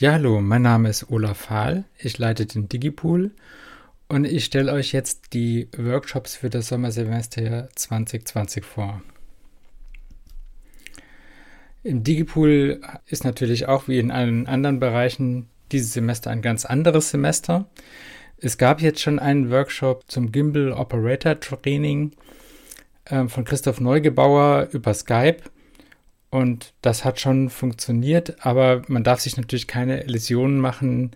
Ja, hallo, mein Name ist Olaf Fahl. Ich leite den Digipool und ich stelle euch jetzt die Workshops für das Sommersemester 2020 vor. Im Digipool ist natürlich auch wie in allen anderen Bereichen dieses Semester ein ganz anderes Semester. Es gab jetzt schon einen Workshop zum Gimbal Operator Training äh, von Christoph Neugebauer über Skype. Und das hat schon funktioniert, aber man darf sich natürlich keine Illusionen machen.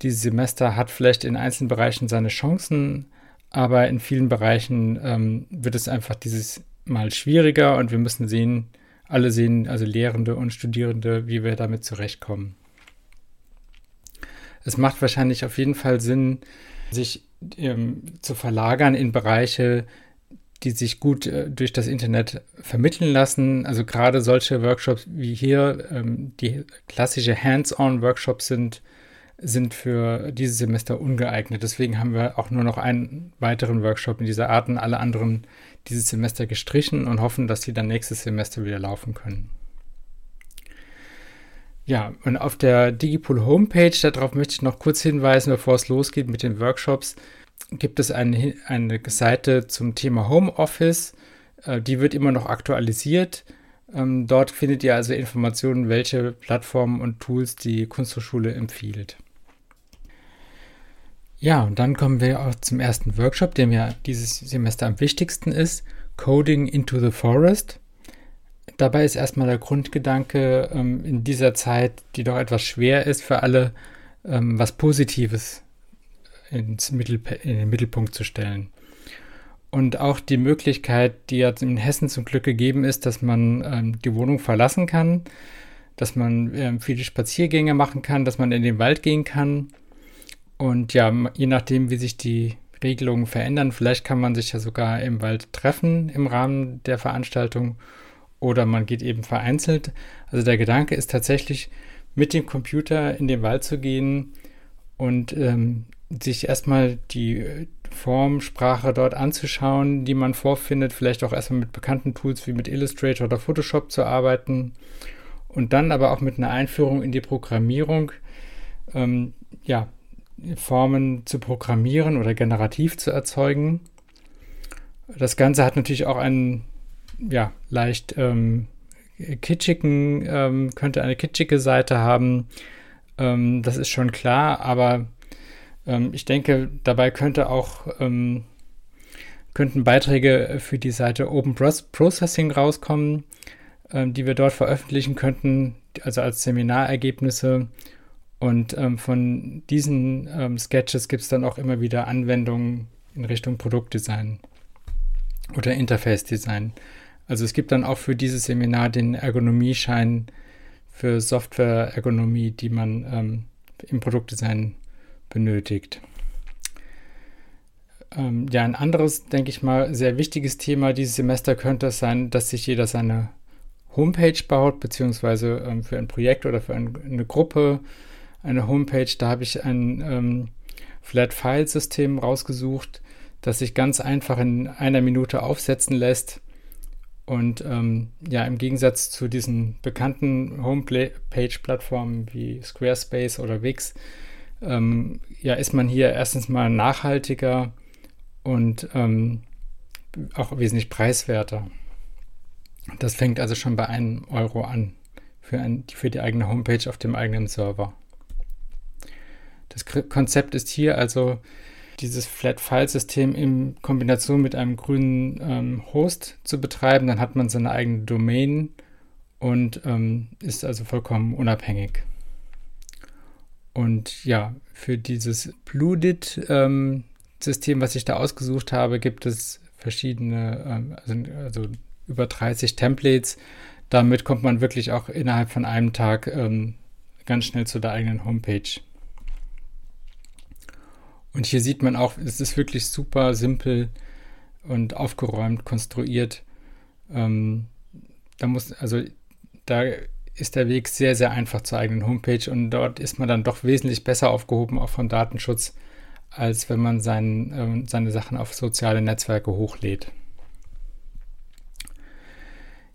Dieses Semester hat vielleicht in einzelnen Bereichen seine Chancen, aber in vielen Bereichen ähm, wird es einfach dieses Mal schwieriger und wir müssen sehen, alle sehen, also Lehrende und Studierende, wie wir damit zurechtkommen. Es macht wahrscheinlich auf jeden Fall Sinn, sich ähm, zu verlagern in Bereiche, die sich gut äh, durch das Internet vermitteln lassen. Also gerade solche Workshops wie hier, ähm, die klassische Hands-on-Workshops sind, sind für dieses Semester ungeeignet. Deswegen haben wir auch nur noch einen weiteren Workshop in dieser Art und alle anderen dieses Semester gestrichen und hoffen, dass sie dann nächstes Semester wieder laufen können. Ja, und auf der Digipool Homepage, darauf möchte ich noch kurz hinweisen, bevor es losgeht mit den Workshops, gibt es eine, eine Seite zum Thema Homeoffice. Äh, die wird immer noch aktualisiert. Ähm, dort findet ihr also Informationen, welche Plattformen und Tools die Kunsthochschule empfiehlt. Ja, und dann kommen wir auch zum ersten Workshop, der mir dieses Semester am wichtigsten ist, Coding into the Forest. Dabei ist erstmal der Grundgedanke ähm, in dieser Zeit, die doch etwas schwer ist für alle, ähm, was Positives ins Mittel, in den Mittelpunkt zu stellen. Und auch die Möglichkeit, die jetzt in Hessen zum Glück gegeben ist, dass man ähm, die Wohnung verlassen kann, dass man ähm, viele Spaziergänge machen kann, dass man in den Wald gehen kann. Und ja, je nachdem, wie sich die Regelungen verändern, vielleicht kann man sich ja sogar im Wald treffen im Rahmen der Veranstaltung oder man geht eben vereinzelt. Also der Gedanke ist tatsächlich, mit dem Computer in den Wald zu gehen und ähm, sich erstmal die Formsprache dort anzuschauen, die man vorfindet, vielleicht auch erstmal mit bekannten Tools wie mit Illustrator oder Photoshop zu arbeiten und dann aber auch mit einer Einführung in die Programmierung, ähm, ja, Formen zu programmieren oder generativ zu erzeugen. Das Ganze hat natürlich auch einen, ja, leicht ähm, kitschigen, ähm, könnte eine kitschige Seite haben. Ähm, das ist schon klar, aber ähm, ich denke, dabei könnte auch ähm, könnten Beiträge für die Seite Open Processing rauskommen, ähm, die wir dort veröffentlichen könnten, also als Seminarergebnisse. Und ähm, von diesen ähm, Sketches gibt es dann auch immer wieder Anwendungen in Richtung Produktdesign oder Interface Design. Also es gibt dann auch für dieses Seminar den Ergonomieschein für Software-Ergonomie, die man ähm, im Produktdesign benötigt. Ähm, ja, ein anderes, denke ich mal, sehr wichtiges Thema dieses Semester könnte es sein, dass sich jeder seine Homepage baut, beziehungsweise ähm, für ein Projekt oder für ein, eine Gruppe eine Homepage. Da habe ich ein ähm, Flat-File-System rausgesucht, das sich ganz einfach in einer Minute aufsetzen lässt. Und ähm, ja, im Gegensatz zu diesen bekannten Homepage-Plattformen wie Squarespace oder Wix ähm, ja, ist man hier erstens mal nachhaltiger und ähm, auch wesentlich preiswerter. Das fängt also schon bei einem Euro an für, ein, für die eigene Homepage auf dem eigenen Server. Das Konzept ist hier also dieses Flat-File-System in Kombination mit einem grünen ähm, Host zu betreiben. Dann hat man seine eigene Domain und ähm, ist also vollkommen unabhängig. Und ja, für dieses Bloodit-System, ähm, was ich da ausgesucht habe, gibt es verschiedene, ähm, also, also, über 30 Templates. Damit kommt man wirklich auch innerhalb von einem Tag ähm, ganz schnell zu der eigenen Homepage. Und hier sieht man auch, es ist wirklich super simpel und aufgeräumt konstruiert. Ähm, da muss, also da ist der Weg sehr, sehr einfach zur eigenen Homepage und dort ist man dann doch wesentlich besser aufgehoben, auch vom Datenschutz, als wenn man sein, äh, seine Sachen auf soziale Netzwerke hochlädt.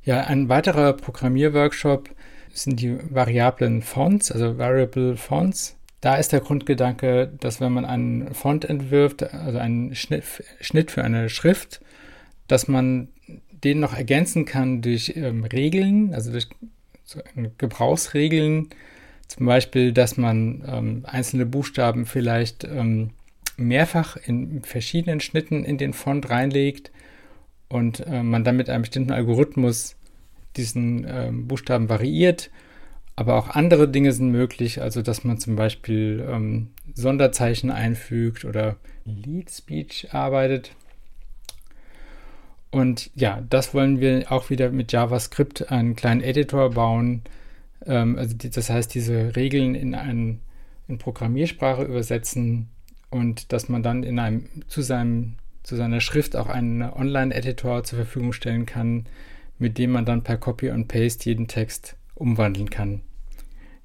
Ja, ein weiterer Programmierworkshop sind die variablen Fonts, also Variable Fonts. Da ist der Grundgedanke, dass wenn man einen Font entwirft, also einen Schnitt, Schnitt für eine Schrift, dass man den noch ergänzen kann durch ähm, Regeln, also durch Gebrauchsregeln, zum Beispiel, dass man ähm, einzelne Buchstaben vielleicht ähm, mehrfach in verschiedenen Schnitten in den Font reinlegt und äh, man dann mit einem bestimmten Algorithmus diesen äh, Buchstaben variiert. Aber auch andere Dinge sind möglich, also dass man zum Beispiel ähm, Sonderzeichen einfügt oder Lead Speech arbeitet. Und ja, das wollen wir auch wieder mit JavaScript einen kleinen Editor bauen. Ähm, also die, das heißt, diese Regeln in, eine in Programmiersprache übersetzen und dass man dann in einem zu seinem zu seiner Schrift auch einen Online-Editor zur Verfügung stellen kann, mit dem man dann per Copy und Paste jeden Text umwandeln kann,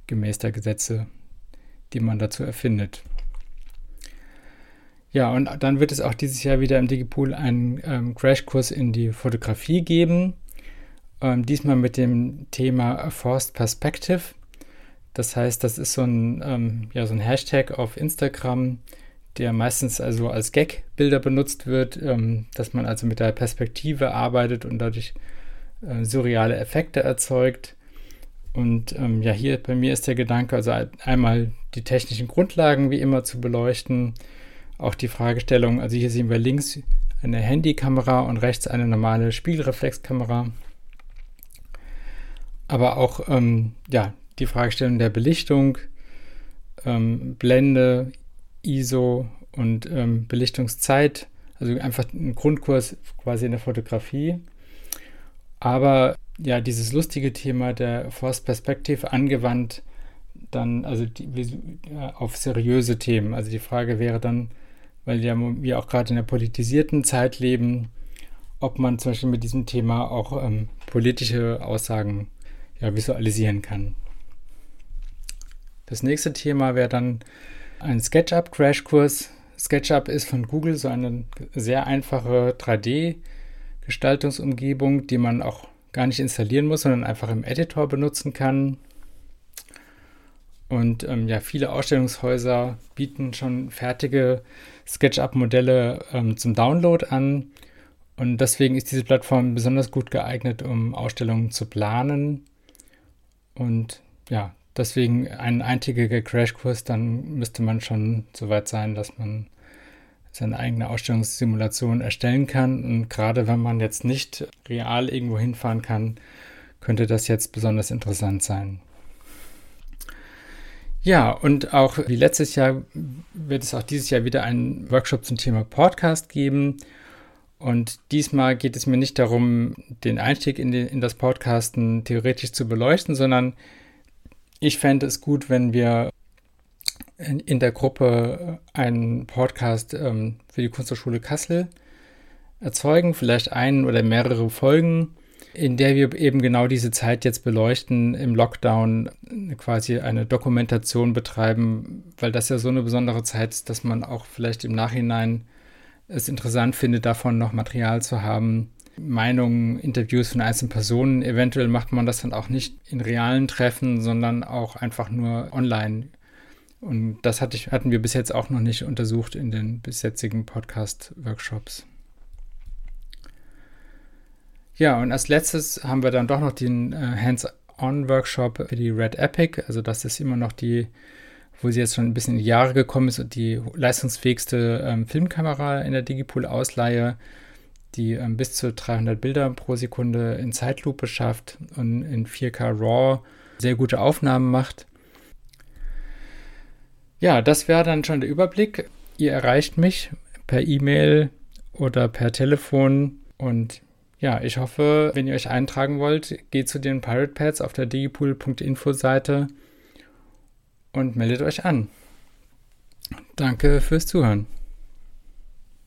gemäß der Gesetze, die man dazu erfindet. Ja, und dann wird es auch dieses Jahr wieder im Digipool einen ähm, Crashkurs in die Fotografie geben. Ähm, diesmal mit dem Thema Forced Perspective. Das heißt, das ist so ein, ähm, ja, so ein Hashtag auf Instagram, der meistens also als Gag-Bilder benutzt wird, ähm, dass man also mit der Perspektive arbeitet und dadurch äh, surreale Effekte erzeugt. Und ähm, ja, hier bei mir ist der Gedanke, also einmal die technischen Grundlagen wie immer zu beleuchten, auch die Fragestellung, also hier sehen wir links eine Handykamera und rechts eine normale Spiegelreflexkamera. Aber auch ähm, ja, die Fragestellung der Belichtung, ähm, Blende, ISO und ähm, Belichtungszeit, also einfach ein Grundkurs quasi in der Fotografie. Aber ja, dieses lustige Thema der Force Perspective angewandt dann, also die, auf seriöse Themen. Also die Frage wäre dann, weil ja wir auch gerade in der politisierten Zeit leben, ob man zum Beispiel mit diesem Thema auch ähm, politische Aussagen ja, visualisieren kann. Das nächste Thema wäre dann ein SketchUp-Crashkurs. SketchUp ist von Google so eine sehr einfache 3D-Gestaltungsumgebung, die man auch gar nicht installieren muss, sondern einfach im Editor benutzen kann. Und ähm, ja, viele Ausstellungshäuser bieten schon fertige SketchUp-Modelle ähm, zum Download an. Und deswegen ist diese Plattform besonders gut geeignet, um Ausstellungen zu planen. Und ja, deswegen ein eintägiger Crashkurs, dann müsste man schon so weit sein, dass man seine eigene Ausstellungssimulation erstellen kann. Und gerade wenn man jetzt nicht real irgendwo hinfahren kann, könnte das jetzt besonders interessant sein. Ja, und auch wie letztes Jahr wird es auch dieses Jahr wieder einen Workshop zum Thema Podcast geben. Und diesmal geht es mir nicht darum, den Einstieg in, die, in das Podcasten theoretisch zu beleuchten, sondern ich fände es gut, wenn wir in, in der Gruppe einen Podcast ähm, für die Kunsthochschule Kassel erzeugen, vielleicht einen oder mehrere Folgen in der wir eben genau diese Zeit jetzt beleuchten, im Lockdown quasi eine Dokumentation betreiben, weil das ja so eine besondere Zeit ist, dass man auch vielleicht im Nachhinein es interessant findet, davon noch Material zu haben. Meinungen, Interviews von einzelnen Personen. Eventuell macht man das dann auch nicht in realen Treffen, sondern auch einfach nur online. Und das hatte ich, hatten wir bis jetzt auch noch nicht untersucht in den bis jetzigen Podcast-Workshops. Ja, und als letztes haben wir dann doch noch den äh, Hands-on-Workshop für die Red Epic. Also das ist immer noch die, wo sie jetzt schon ein bisschen in die Jahre gekommen ist und die leistungsfähigste ähm, Filmkamera in der Digipool-Ausleihe, die ähm, bis zu 300 Bilder pro Sekunde in Zeitlupe schafft und in 4K RAW sehr gute Aufnahmen macht. Ja, das wäre dann schon der Überblick. Ihr erreicht mich per E-Mail oder per Telefon und ja, ich hoffe, wenn ihr euch eintragen wollt, geht zu den Pirate Pads auf der digipool.info Seite und meldet euch an. Danke fürs Zuhören.